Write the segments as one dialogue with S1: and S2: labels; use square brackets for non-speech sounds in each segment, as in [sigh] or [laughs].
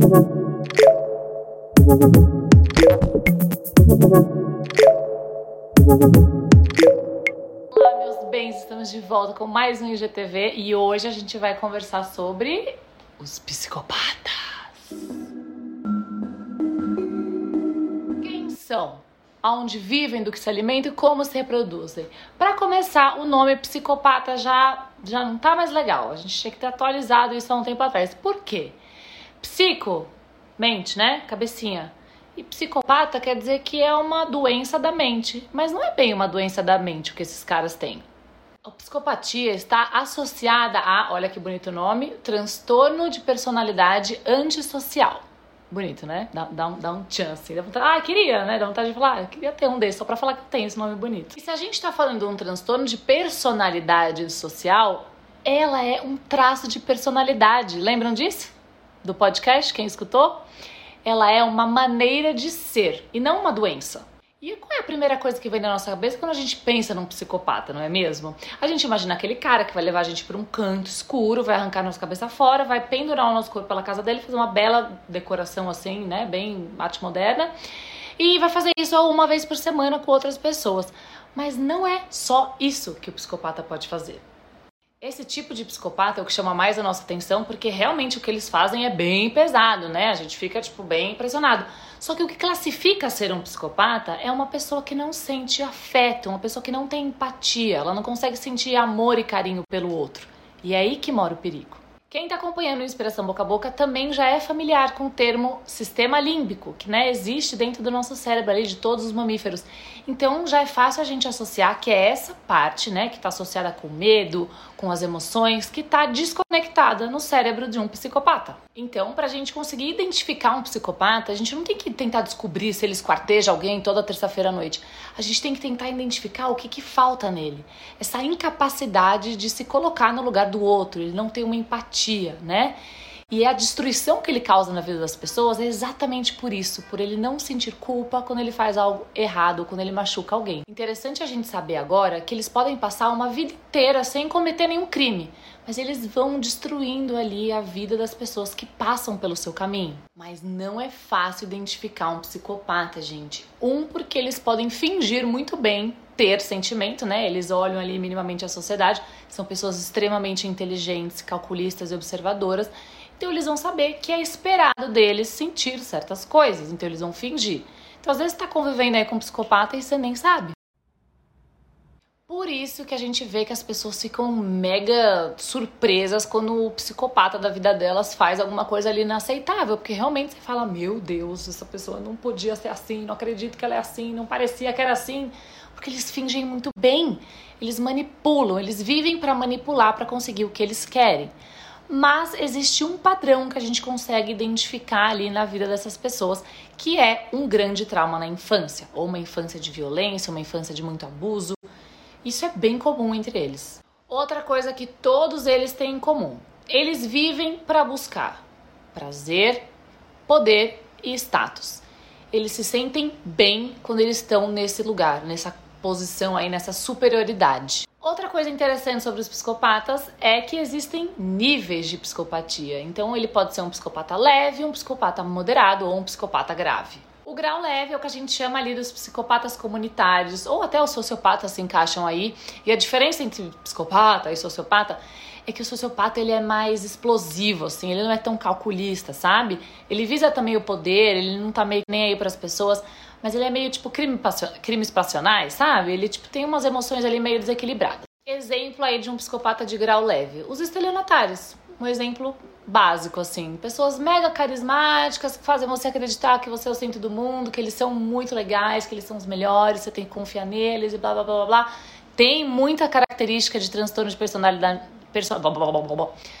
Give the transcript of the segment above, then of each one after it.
S1: Olá, meus bens, estamos de volta com mais um IGTV e hoje a gente vai conversar sobre os psicopatas. Quem são? Aonde vivem, do que se alimentam e como se reproduzem. Para começar, o nome psicopata já, já não tá mais legal. A gente tinha que ter atualizado isso há um tempo atrás. Por quê? Psico, mente, né? Cabecinha. E psicopata quer dizer que é uma doença da mente, mas não é bem uma doença da mente o que esses caras têm. A psicopatia está associada a, olha que bonito nome, transtorno de personalidade antissocial. Bonito, né? Dá, dá, um, dá um chance. Dá vontade, ah, queria, né? Dá vontade de falar, ah, queria ter um desses, só pra falar que tem esse nome bonito. E se a gente tá falando de um transtorno de personalidade social, ela é um traço de personalidade. Lembram disso? Do podcast, quem escutou? Ela é uma maneira de ser e não uma doença. E qual é a primeira coisa que vem na nossa cabeça quando a gente pensa num psicopata, não é mesmo? A gente imagina aquele cara que vai levar a gente para um canto escuro, vai arrancar nossa cabeça fora, vai pendurar o nosso corpo pela casa dele, fazer uma bela decoração assim, né, bem arte moderna, e vai fazer isso uma vez por semana com outras pessoas. Mas não é só isso que o psicopata pode fazer. Esse tipo de psicopata é o que chama mais a nossa atenção, porque realmente o que eles fazem é bem pesado, né? A gente fica, tipo, bem impressionado. Só que o que classifica ser um psicopata é uma pessoa que não sente afeto, uma pessoa que não tem empatia, ela não consegue sentir amor e carinho pelo outro. E é aí que mora o perigo. Quem está acompanhando o Inspiração Boca a Boca também já é familiar com o termo sistema límbico, que né, existe dentro do nosso cérebro ali de todos os mamíferos. Então já é fácil a gente associar que é essa parte, né, que está associada com medo, com as emoções, que está desconectada no cérebro de um psicopata. Então, para a gente conseguir identificar um psicopata, a gente não tem que tentar descobrir se ele esquarteja alguém toda terça-feira à noite. A gente tem que tentar identificar o que, que falta nele. Essa incapacidade de se colocar no lugar do outro, ele não tem uma empatia, né? E a destruição que ele causa na vida das pessoas é exatamente por isso, por ele não sentir culpa quando ele faz algo errado, quando ele machuca alguém. Interessante a gente saber agora que eles podem passar uma vida inteira sem cometer nenhum crime, mas eles vão destruindo ali a vida das pessoas que passam pelo seu caminho. Mas não é fácil identificar um psicopata, gente. Um, porque eles podem fingir muito bem ter sentimento, né? Eles olham ali minimamente a sociedade, são pessoas extremamente inteligentes, calculistas e observadoras então eles vão saber que é esperado deles sentir certas coisas, então eles vão fingir. Então às vezes está convivendo aí com um psicopata e você nem sabe. Por isso que a gente vê que as pessoas ficam mega surpresas quando o psicopata da vida delas faz alguma coisa ali inaceitável, porque realmente você fala: "Meu Deus, essa pessoa não podia ser assim, não acredito que ela é assim, não parecia que era assim", porque eles fingem muito bem. Eles manipulam, eles vivem para manipular para conseguir o que eles querem mas existe um padrão que a gente consegue identificar ali na vida dessas pessoas, que é um grande trauma na infância, ou uma infância de violência, uma infância de muito abuso. Isso é bem comum entre eles. Outra coisa que todos eles têm em comum: eles vivem para buscar prazer, poder e status. Eles se sentem bem quando eles estão nesse lugar, nessa posição aí, nessa superioridade. Outra coisa interessante sobre os psicopatas é que existem níveis de psicopatia. Então, ele pode ser um psicopata leve, um psicopata moderado ou um psicopata grave. O grau leve é o que a gente chama ali dos psicopatas comunitários, ou até os sociopatas se encaixam aí. E a diferença entre psicopata e sociopata é que o sociopata ele é mais explosivo, assim, ele não é tão calculista, sabe? Ele visa também o poder, ele não tá meio nem aí para as pessoas, mas ele é meio tipo crime crimes passionais, sabe? Ele tipo tem umas emoções ali meio desequilibradas. Exemplo aí de um psicopata de grau leve, os estelionatários. Um exemplo básico assim, pessoas mega carismáticas que fazem você acreditar que você é o centro do mundo, que eles são muito legais, que eles são os melhores, você tem que confiar neles e blá blá blá blá. blá. Tem muita característica de transtorno de personalidade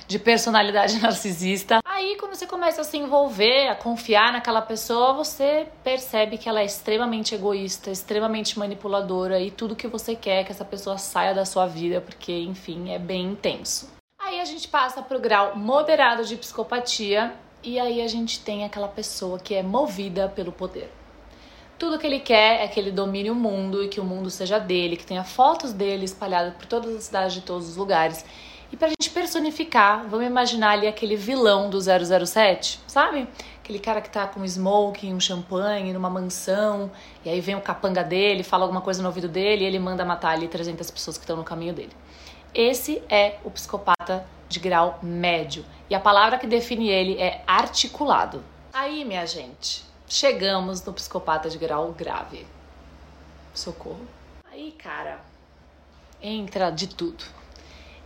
S1: de personalidade [laughs] narcisista. Aí, quando você começa a se envolver, a confiar naquela pessoa, você percebe que ela é extremamente egoísta, extremamente manipuladora e tudo que você quer é que essa pessoa saia da sua vida, porque, enfim, é bem intenso. Aí a gente passa pro grau moderado de psicopatia e aí a gente tem aquela pessoa que é movida pelo poder. Tudo que ele quer é que ele domine o mundo e que o mundo seja dele, que tenha fotos dele espalhadas por todas as cidades de todos os lugares E pra gente personificar, vamos imaginar ali aquele vilão do 007, sabe? Aquele cara que tá com um smoking, um champanhe, numa mansão, e aí vem o capanga dele, fala alguma coisa no ouvido dele e ele manda matar ali 300 pessoas que estão no caminho dele. Esse é o psicopata de grau médio. E a palavra que define ele é articulado. Aí, minha gente, chegamos no psicopata de grau grave. Socorro. Aí, cara, entra de tudo.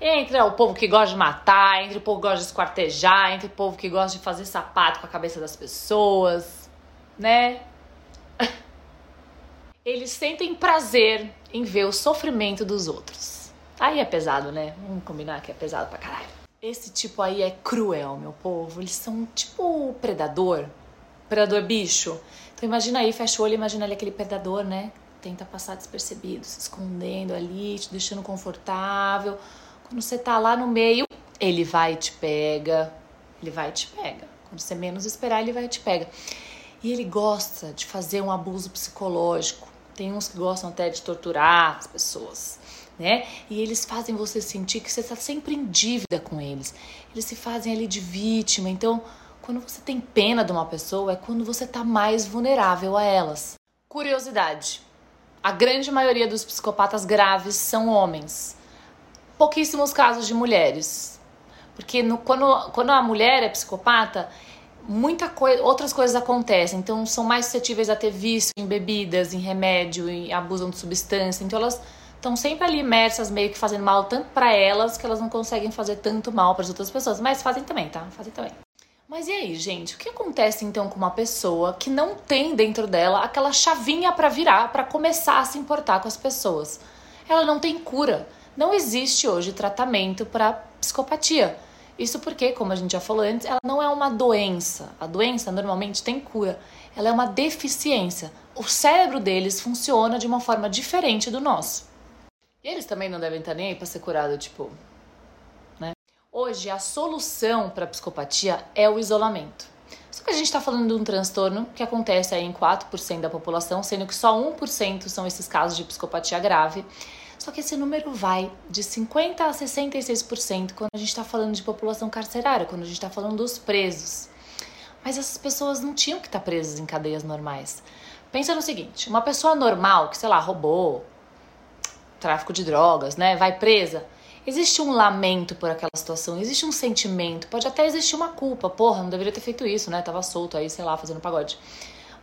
S1: Entra o povo que gosta de matar, entre o povo que gosta de esquartejar, entre o povo que gosta de fazer sapato com a cabeça das pessoas, né? [laughs] Eles sentem prazer em ver o sofrimento dos outros. Aí é pesado, né? Vamos combinar que é pesado pra caralho. Esse tipo aí é cruel, meu povo. Eles são tipo predador. Predador bicho. Então imagina aí, fecha o olho, imagina ali aquele predador, né? Tenta passar despercebido, se escondendo ali, te deixando confortável quando você tá lá no meio, ele vai e te pega. Ele vai e te pega. Quando você menos esperar, ele vai e te pega. E ele gosta de fazer um abuso psicológico. Tem uns que gostam até de torturar as pessoas, né? E eles fazem você sentir que você está sempre em dívida com eles. Eles se fazem ali de vítima. Então, quando você tem pena de uma pessoa, é quando você está mais vulnerável a elas. Curiosidade: a grande maioria dos psicopatas graves são homens pouquíssimos casos de mulheres. Porque no, quando, quando a mulher é psicopata, muita outras coisas acontecem. Então são mais suscetíveis a ter vício em bebidas, em remédio, e abusam de substância. Então elas estão sempre ali imersas, meio que fazendo mal tanto para elas que elas não conseguem fazer tanto mal para as outras pessoas. Mas fazem também, tá? Fazem também. Mas e aí, gente? O que acontece então com uma pessoa que não tem dentro dela aquela chavinha para virar, para começar a se importar com as pessoas? Ela não tem cura. Não existe hoje tratamento para psicopatia. Isso porque, como a gente já falou antes, ela não é uma doença. A doença normalmente tem cura. Ela é uma deficiência. O cérebro deles funciona de uma forma diferente do nosso. E eles também não devem estar nem aí para ser curado, tipo, né? Hoje a solução para psicopatia é o isolamento. Só que a gente está falando de um transtorno que acontece aí em 4% da população, sendo que só 1% são esses casos de psicopatia grave. Só que esse número vai de 50% a 66% quando a gente está falando de população carcerária, quando a gente está falando dos presos. Mas essas pessoas não tinham que estar tá presas em cadeias normais. Pensa no seguinte: uma pessoa normal que, sei lá, roubou, tráfico de drogas, né, vai presa. Existe um lamento por aquela situação, existe um sentimento, pode até existir uma culpa. Porra, não deveria ter feito isso, né? Tava solto aí, sei lá, fazendo pagode.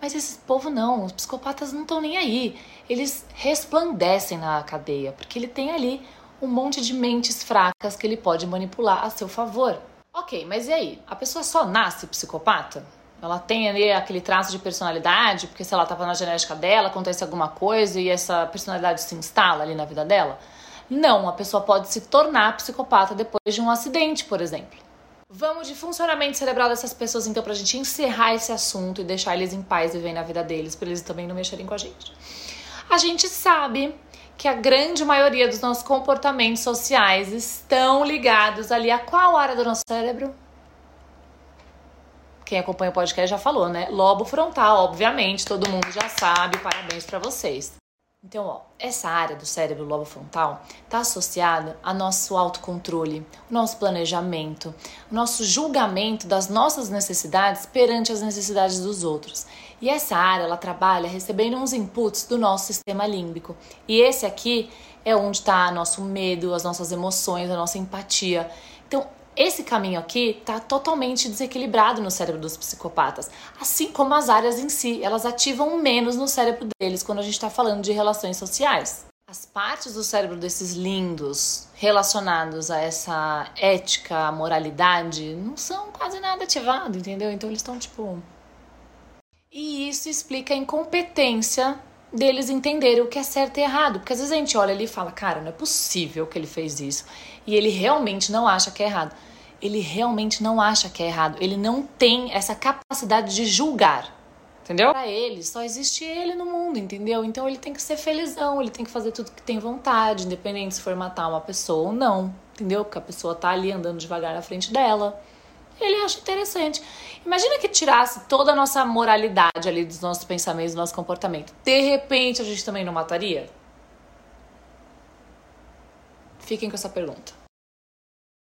S1: Mas esse povo não, os psicopatas não estão nem aí. Eles resplandecem na cadeia, porque ele tem ali um monte de mentes fracas que ele pode manipular a seu favor. Ok, mas e aí? A pessoa só nasce psicopata? Ela tem ali aquele traço de personalidade, porque se ela estava na genética dela, acontece alguma coisa e essa personalidade se instala ali na vida dela? Não, a pessoa pode se tornar psicopata depois de um acidente, por exemplo. Vamos de funcionamento cerebral dessas pessoas, então, pra gente encerrar esse assunto e deixar eles em paz e ver na vida deles, pra eles também não mexerem com a gente. A gente sabe que a grande maioria dos nossos comportamentos sociais estão ligados ali a qual área do nosso cérebro? Quem acompanha o podcast já falou, né? Lobo frontal, obviamente, todo mundo já sabe. Parabéns para vocês. Então, ó, essa área do cérebro lobo frontal está associada ao nosso autocontrole, o nosso planejamento, o nosso julgamento das nossas necessidades perante as necessidades dos outros. E essa área ela trabalha recebendo uns inputs do nosso sistema límbico. E esse aqui é onde está nosso medo, as nossas emoções, a nossa empatia. Então, esse caminho aqui está totalmente desequilibrado no cérebro dos psicopatas, assim como as áreas em si, elas ativam menos no cérebro deles quando a gente está falando de relações sociais. As partes do cérebro desses lindos relacionados a essa ética, moralidade, não são quase nada ativados, entendeu? Então eles estão tipo. E isso explica a incompetência deles entenderem o que é certo e errado. Porque às vezes a gente olha ali e fala, cara, não é possível que ele fez isso. E ele realmente não acha que é errado ele realmente não acha que é errado. Ele não tem essa capacidade de julgar. Entendeu? Para ele, só existe ele no mundo, entendeu? Então ele tem que ser felizão, ele tem que fazer tudo que tem vontade, independente se for matar uma pessoa ou não, entendeu? Porque a pessoa tá ali andando devagar na frente dela. Ele acha interessante. Imagina que tirasse toda a nossa moralidade ali dos nossos pensamentos, do nosso comportamento. De repente a gente também não mataria? Fiquem com essa pergunta.